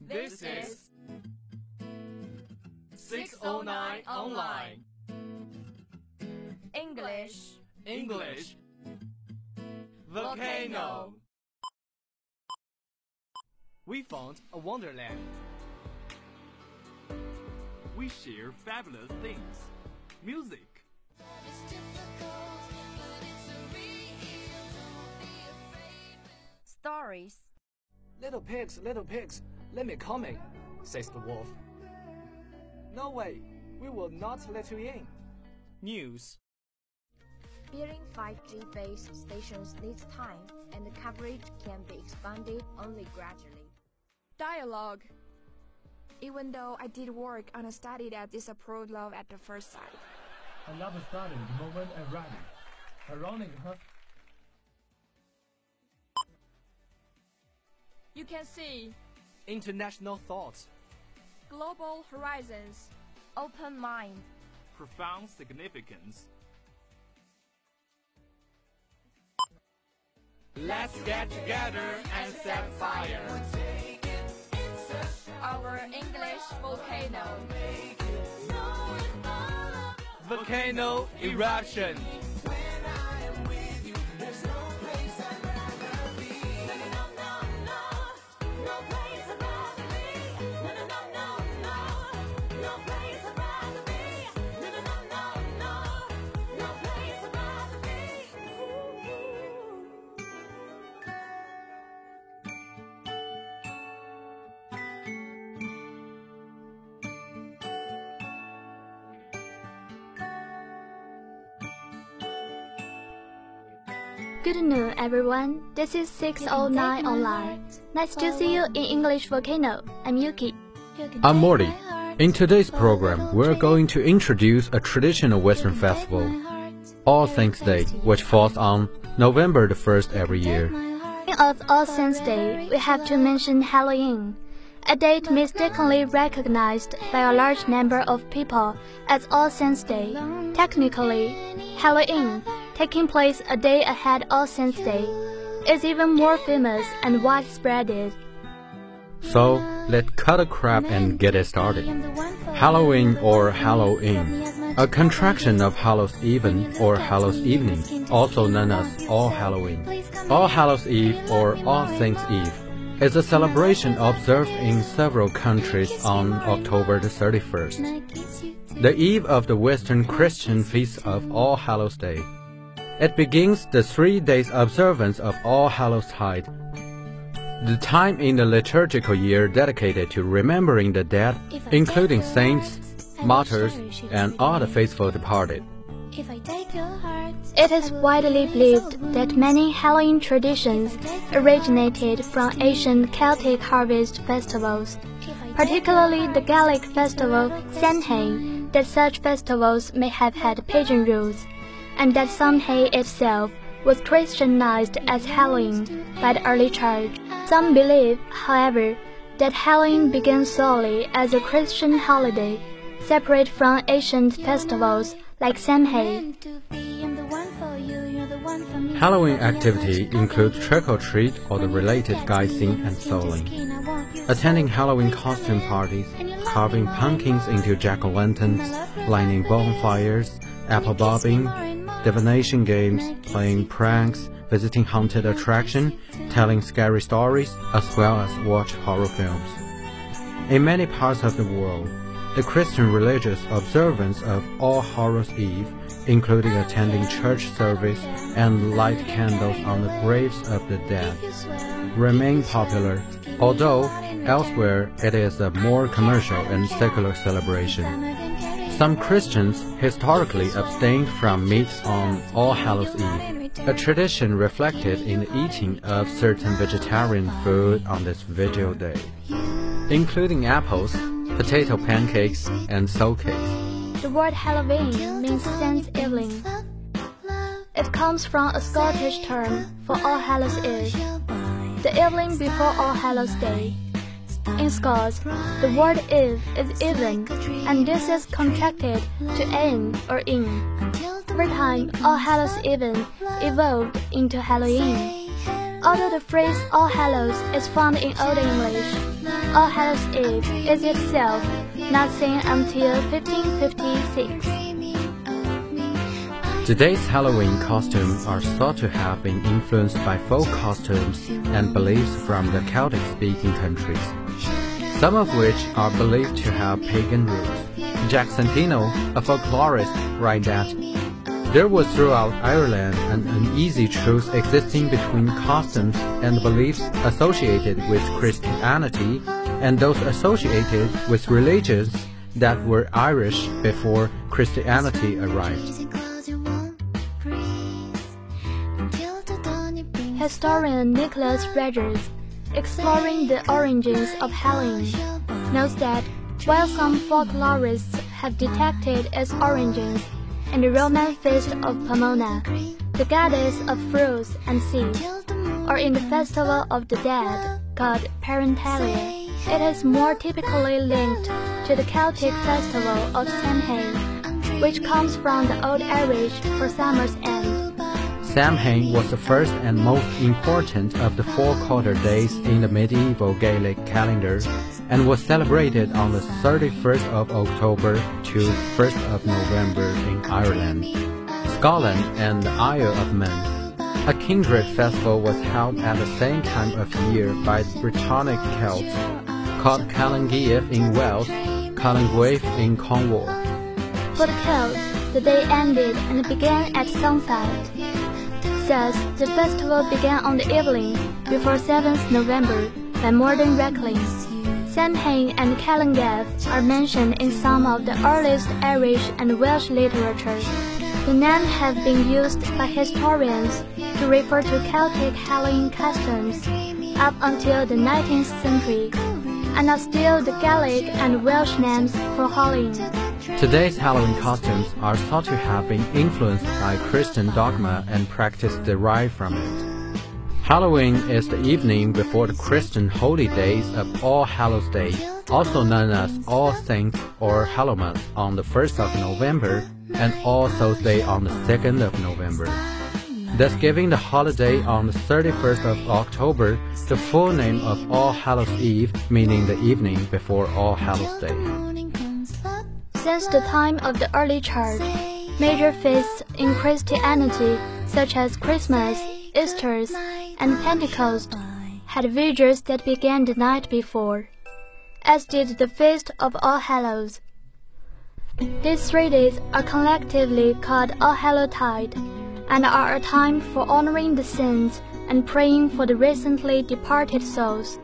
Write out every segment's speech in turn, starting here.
This is 609 Online English English Volcano. We found a wonderland. We share fabulous things. Music, Stories Little pigs, little pigs, let me come in, says the wolf. No way, we will not let you in. news, Building 5G base stations needs time, and the coverage can be expanded only gradually. Dialogue. Even though I did work on a study that disapproved love at the first sight. I love studying the moment I'm ready. Ironic, huh? You can see international thoughts, global horizons. Open mind. profound significance. Let's get together and set fire. Our English volcano. Volcano eruption. Good noon, everyone. This is 609 Online. Nice to see you in English Volcano. I'm Yuki. I'm Morty. In today's program, we're going to introduce a traditional Western festival, All Saints Day, which falls on November the 1st every year. Of All Saints Day, we have to mention Halloween, a date mistakenly recognized by a large number of people as All Saints Day. Technically, Halloween, taking place a day ahead All Saints Day, is even more famous and widespread. So, let's cut a crap and get it started. Halloween or Halloween, a contraction of Hallows Even or Hallows Evening, also known as All Halloween. All Hallows Eve or All Saints Eve is a celebration observed in several countries on October the 31st, the eve of the Western Christian feast of All Hallows Day. It begins the three days observance of All Hallows Tide, the time in the liturgical year dedicated to remembering the dead, including saints, martyrs, and all the faithful departed. It is widely believed that many Halloween traditions originated from ancient Celtic harvest festivals, particularly the Gaelic festival Samhain, that such festivals may have had pagan roots, and that Samhain itself was Christianized as Halloween by the early church. Some believe, however, that Halloween began solely as a Christian holiday, separate from ancient festivals like Samhain. Halloween activity includes trick or treat or the related guising and souling, attending Halloween costume parties, carving pumpkins into jack o' lanterns, lighting bonfires, apple bobbing, divination games, playing pranks, visiting haunted attraction, telling scary stories, as well as watch horror films. In many parts of the world, the Christian religious observance of All Hallows Eve, including attending church service and light candles on the graves of the dead, remain popular, although elsewhere it is a more commercial and secular celebration. Some Christians historically abstained from meat on All Hallows Eve, a tradition reflected in the eating of certain vegetarian food on this vigil day, including apples, potato pancakes, and soul cakes. The word Halloween means Saints' evening. It comes from a Scottish term for All Hallows Eve, the evening before All Hallows Day. In Scots, the word Eve is even, and this is contracted to in or in. Over time, All Hallows Even evolved into Halloween. Although the phrase All Hallows is found in Old English, All Hallows Eve is itself not seen until 1556. Today's Halloween costumes are thought to have been influenced by folk costumes and beliefs from the Celtic speaking countries, some of which are believed to have pagan roots. Jack Santino, a folklorist, writes that there was throughout Ireland an uneasy truce existing between customs and beliefs associated with Christianity and those associated with religions that were Irish before Christianity arrived. Historian Nicholas Rogers, exploring the origins of Halloween, notes that while some folklorists have detected its origins in the Roman feast of Pomona, the goddess of fruits and seeds, or in the festival of the dead called Parentalia, it is more typically linked to the Celtic festival of Samhain, which comes from the Old Irish for summer's end. Samhain was the first and most important of the four quarter days in the medieval Gaelic calendar and was celebrated on the 31st of October to 1st of November in Ireland, Scotland, and the Isle of Man. A kindred festival was held at the same time of year by the Brittonic Celts, called Calangaeaf in Wales, Calanguaif in Cornwall. For the Celts, the day ended and began at sunset. Thus, the festival began on the evening before 7th November by modern reckonings. Samhain and Calangaeaf are mentioned in some of the earliest Irish and Welsh literature. The names have been used by historians to refer to Celtic Halloween customs up until the 19th century, and are still the Gaelic and Welsh names for Halloween. Today's Halloween costumes are thought to have been influenced by Christian dogma and practice derived from it. Halloween is the evening before the Christian holy days of All Hallows Day, also known as All Saints or Hallowmas on the 1st of November and All Souls Day on the 2nd of November. Thus giving the holiday on the 31st of October the full name of All Hallows Eve, meaning the evening before All Hallows Day. Since the time of the early church, major feasts in Christianity, such as Christmas, Easter, and Pentecost, had vigils that began the night before, as did the Feast of All Hallows. These three days are collectively called All Hallowtide and are a time for honoring the saints and praying for the recently departed souls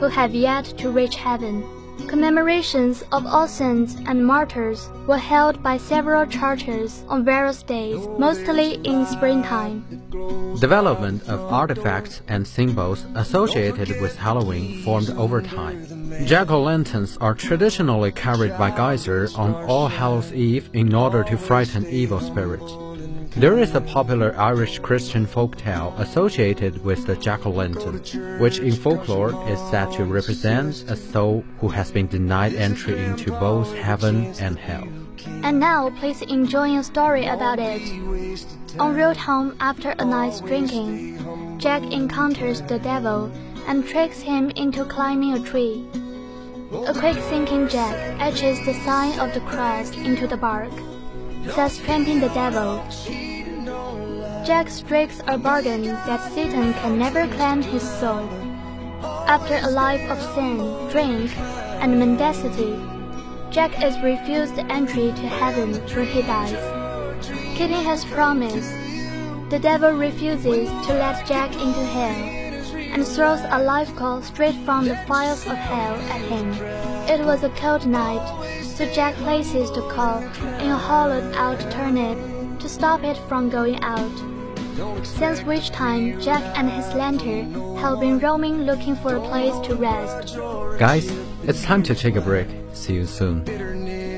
who have yet to reach heaven. Commemorations of all saints and martyrs were held by several churches on various days, mostly in springtime. Development of artifacts and symbols associated with Halloween formed over time. Jack-o'-lanterns are traditionally carried by guisers on All Hallows Eve in order to frighten evil spirits. There is a popular Irish Christian folk tale associated with the jack-o'-lantern, which in folklore is said to represent a soul who has been denied entry into both heaven and hell. And now please enjoy a story about it. En route home after a night's drinking, Jack encounters the devil and tricks him into climbing a tree. A quick thinking Jack etches the sign of the cross into the bark, tramping the devil. Jack strikes a bargain that Satan can never claim his soul. After a life of sin, drink, and mendacity, Jack is refused entry to heaven where he dies. Keeping his promise, the devil refuses to let Jack into hell and throws a life call straight from the fires of hell at him. It was a cold night, so Jack places the call in a hollowed out turnip to stop it from going out. Since which time Jack and his lantern have been roaming looking for a place to rest. Guys, it's time to take a break. See you soon.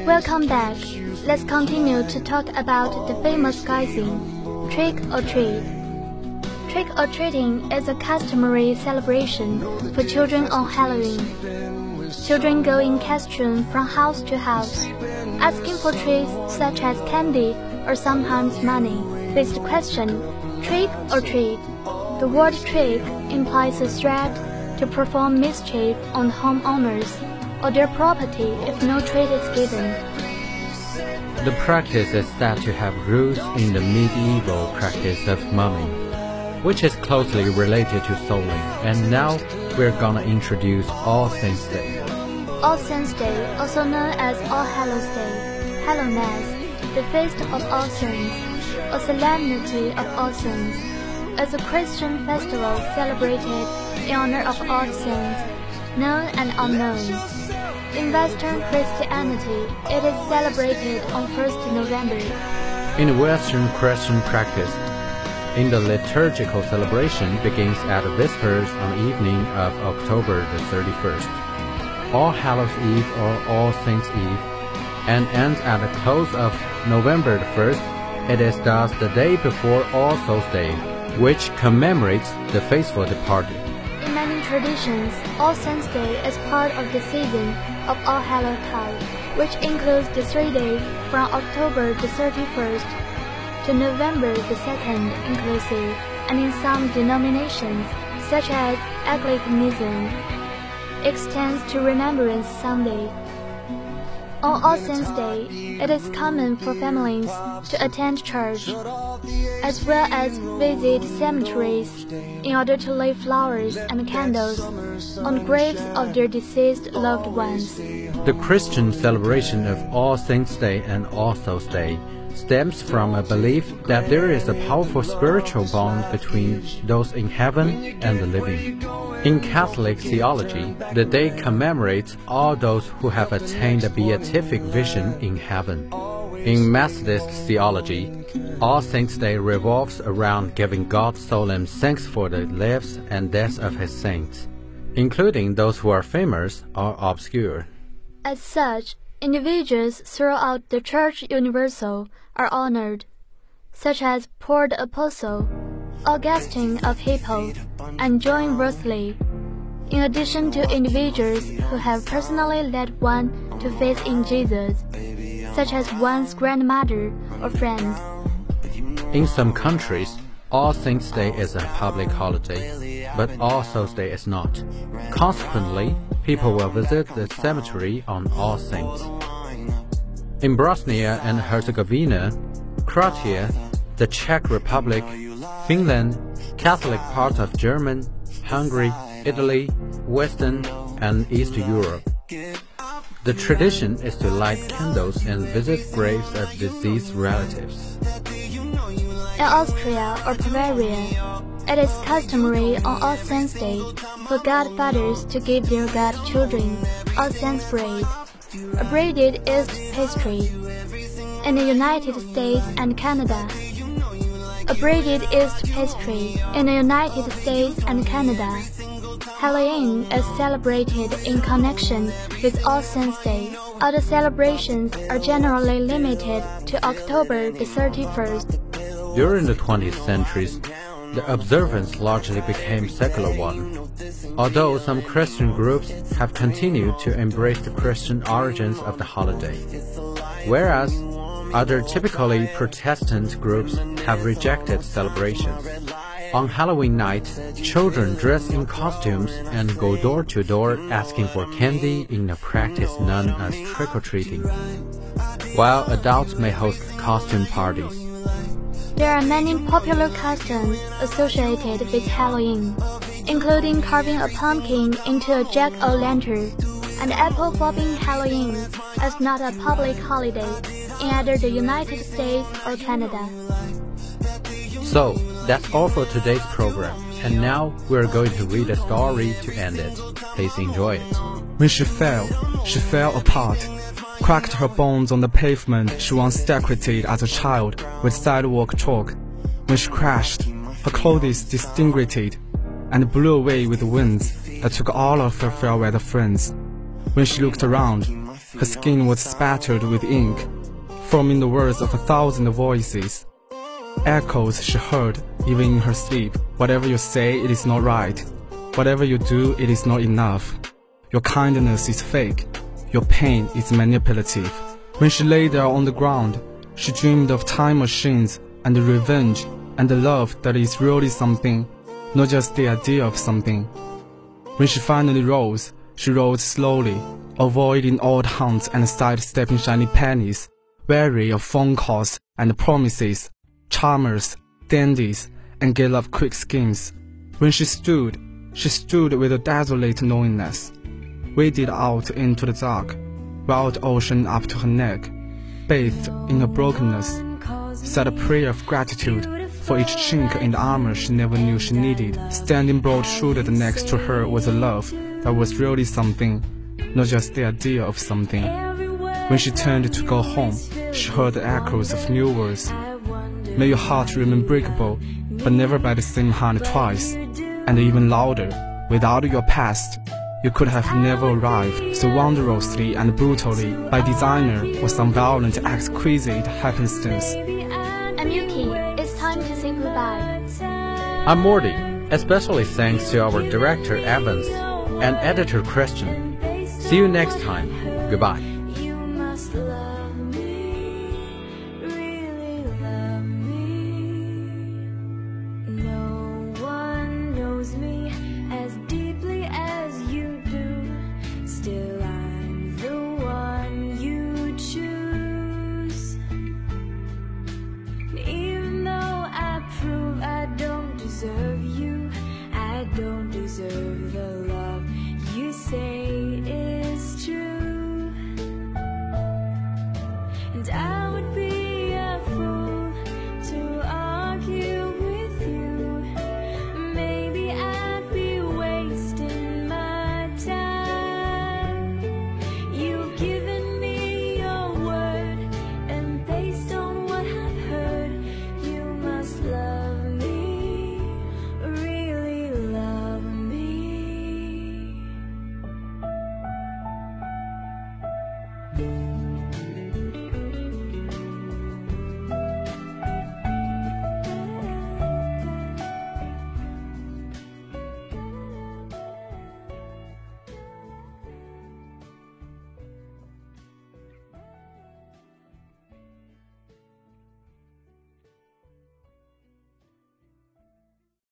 Welcome back. Let's continue to talk about the famous guising, trick or treat. Trick or treating is a customary celebration for children on Halloween. Children go in costume from house to house, asking for treats such as candy or sometimes money. The question, trick or treat, The word trick implies a threat to perform mischief on homeowners or their property if no treat is given. The practice is said to have roots in the medieval practice of mumming, which is closely related to souling. And now we're gonna introduce All Saints Day. All Saints Day, also known as All Hallows Day, Hallowmas, the feast of All Saints, or solemnity of All Saints, is a Christian festival celebrated in honor of all saints, known and unknown. In Western Christianity, it is celebrated on 1st November. In Western Christian practice, in the liturgical celebration begins at Vespers on the evening of October the 31st, All Hallows Eve or All Saints Eve, and ends at the close of November the 1st. It is thus the day before All Souls Day, which commemorates the faithful departed. In many traditions, All Saints Day is part of the season of All Hallow Tide, which includes the three days from October the 31st to November the 2nd inclusive, and in some denominations, such as Anglicanism, extends to Remembrance Sunday. On All Saints Day, it is common for families to attend church, as well as visit cemeteries in order to lay flowers and candles on graves of their deceased loved ones. The Christian celebration of All Saints Day and All Souls Day stems from a belief that there is a powerful spiritual bond between those in heaven and the living. In Catholic theology, the day commemorates all those who have attained a beatific vision in heaven. In Methodist theology, All Saints' Day revolves around giving God solemn thanks for the lives and deaths of his saints, including those who are famous or obscure. As such, individuals throughout the Church Universal are honored, such as Paul the Apostle, Augustine of Hippo, and John Wesley, in addition to individuals who have personally led one to faith in Jesus, such as one's grandmother or friend. In some countries, All Saints' Day is a public holiday, but All Souls' Day is not. Consequently, people will visit the cemetery on All Saints. In Bosnia and Herzegovina, Croatia, the Czech Republic, Finland, Catholic parts of Germany, Hungary, Italy, Western and East Europe. The tradition is to light candles and visit graves of deceased relatives. In Austria or Bavaria, it is customary on All Saints' Day for godfathers to give their godchildren All Saints bread, a braided yeast pastry. In the United States and Canada, a braided yeast pastry in the United States and Canada. Halloween is celebrated in connection with All Saints' Day. Other celebrations are generally limited to October the 31st. During the 20th centuries, the observance largely became secular one. Although some Christian groups have continued to embrace the Christian origins of the holiday, whereas other typically Protestant groups have rejected celebrations. On Halloween night, children dress in costumes and go door to door asking for candy in a practice known as trick-or-treating, while adults may host costume parties. There are many popular customs associated with Halloween, including carving a pumpkin into a jack-o'-lantern and apple bobbing Halloween as not a public holiday in either the United States or Canada. So, that's all for today's program. And now we're going to read a story to end it. Please enjoy it. When she fell, she fell apart, cracked her bones on the pavement she once decorated as a child with sidewalk chalk. When she crashed, her clothes disintegrated and blew away with the winds that took all of her fair-weather friends. When she looked around, her skin was spattered with ink, forming the words of a thousand voices. Echoes she heard even in her sleep. Whatever you say, it is not right. Whatever you do, it is not enough. Your kindness is fake. Your pain is manipulative. When she lay there on the ground, she dreamed of time machines and revenge and the love that is really something. not just the idea of something. When she finally rose, she rose slowly, avoiding old haunts and sidestepping shiny pennies, wary of phone calls and promises, charmers, dandies, and gave up quick schemes. When she stood, she stood with a desolate knowingness, waded out into the dark, wild ocean up to her neck, bathed in her brokenness, said a prayer of gratitude for each chink in the armor she never knew she needed. Standing broad-shouldered next to her was a love that was really something, not just the idea of something. When she turned to go home, she heard the echoes of new words. May your heart remain breakable, but never by the same hand twice, and even louder. Without your past, you could have never arrived so wondrously and brutally by designer or some violent exquisite happenstance. I'm Yuki. It's time to say goodbye. I'm Morty, especially thanks to our director Evans and editor Christian. See you next time. Goodbye. Don't deserve the love you say